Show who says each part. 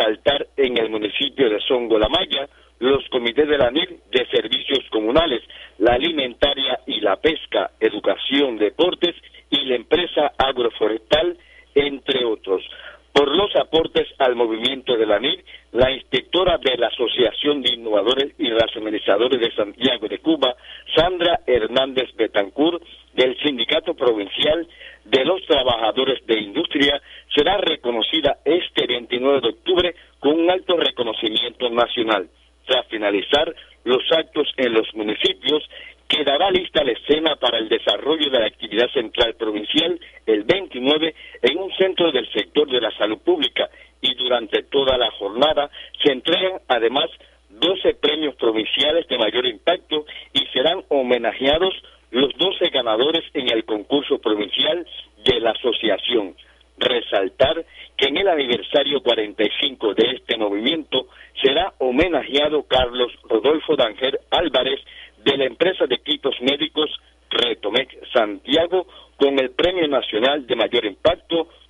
Speaker 1: resaltar en el municipio de Songo La Maya los comités de la NIR de servicios comunales, la alimentaria y la pesca, educación, deportes y la empresa agroforestal, entre otros. Por los aportes al movimiento de la NIR, la inspectora de la Asociación de Innovadores y Racionalizadores de Santiago de Cuba, Sandra Hernández Betancourt, del Sindicato Provincial de los Trabajadores de Industria, será reconocida este 29 de octubre con un alto reconocimiento nacional. Tras finalizar los actos en los municipios, quedará lista la escena para el desarrollo de la actividad central provincial el 29 en un centro del sector de la salud pública y durante toda la jornada se entregan además 12 premios provinciales de mayor impacto y serán homenajeados los 12 ganadores en el concurso provincial de la asociación resaltar en el aniversario 45 de este movimiento será homenajeado Carlos Rodolfo Danger Álvarez de la empresa de equipos médicos Retomec Santiago con el Premio Nacional de Mayor Impacto 2020